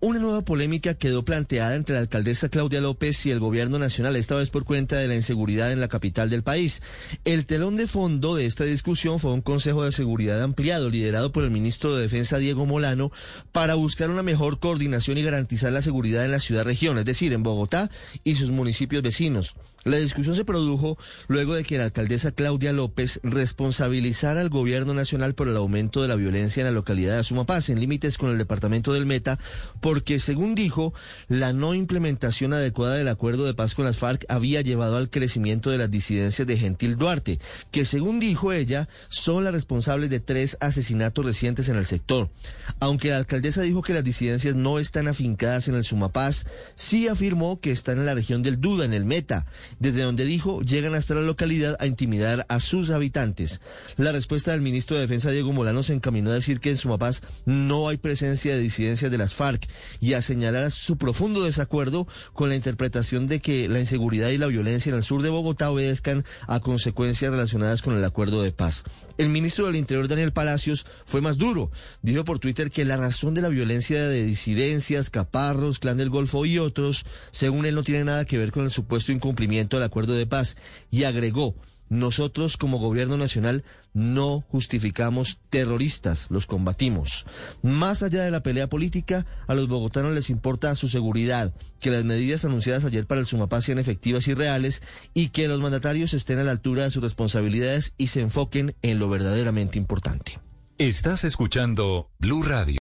Una nueva polémica quedó planteada entre la alcaldesa Claudia López y el gobierno nacional, esta vez por cuenta de la inseguridad en la capital del país. El telón de fondo de esta discusión fue un Consejo de Seguridad ampliado, liderado por el ministro de Defensa Diego Molano, para buscar una mejor coordinación y garantizar la seguridad en la ciudad-región, es decir, en Bogotá y sus municipios vecinos. La discusión se produjo luego de que la alcaldesa Claudia López responsabilizara al gobierno nacional por el aumento de la violencia en la localidad de Azumapaz, en límites con el departamento del Meta, porque según dijo, la no implementación adecuada del acuerdo de paz con las FARC había llevado al crecimiento de las disidencias de Gentil Duarte, que según dijo ella, son las responsables de tres asesinatos recientes en el sector. Aunque la alcaldesa dijo que las disidencias no están afincadas en el Sumapaz, sí afirmó que están en la región del Duda, en el Meta, desde donde dijo llegan hasta la localidad a intimidar a sus habitantes. La respuesta del ministro de Defensa Diego Molano se encaminó a decir que en Sumapaz no hay presencia de disidencias de las FARC y a señalar su profundo desacuerdo con la interpretación de que la inseguridad y la violencia en el sur de Bogotá obedezcan a consecuencias relacionadas con el acuerdo de paz. El ministro del Interior, Daniel Palacios, fue más duro. Dijo por Twitter que la razón de la violencia de disidencias, caparros, clan del Golfo y otros, según él, no tiene nada que ver con el supuesto incumplimiento del acuerdo de paz y agregó nosotros como gobierno nacional no justificamos terroristas, los combatimos. Más allá de la pelea política, a los bogotanos les importa su seguridad, que las medidas anunciadas ayer para el Sumapaz sean efectivas y reales y que los mandatarios estén a la altura de sus responsabilidades y se enfoquen en lo verdaderamente importante. Estás escuchando Blue Radio.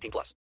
18 plus.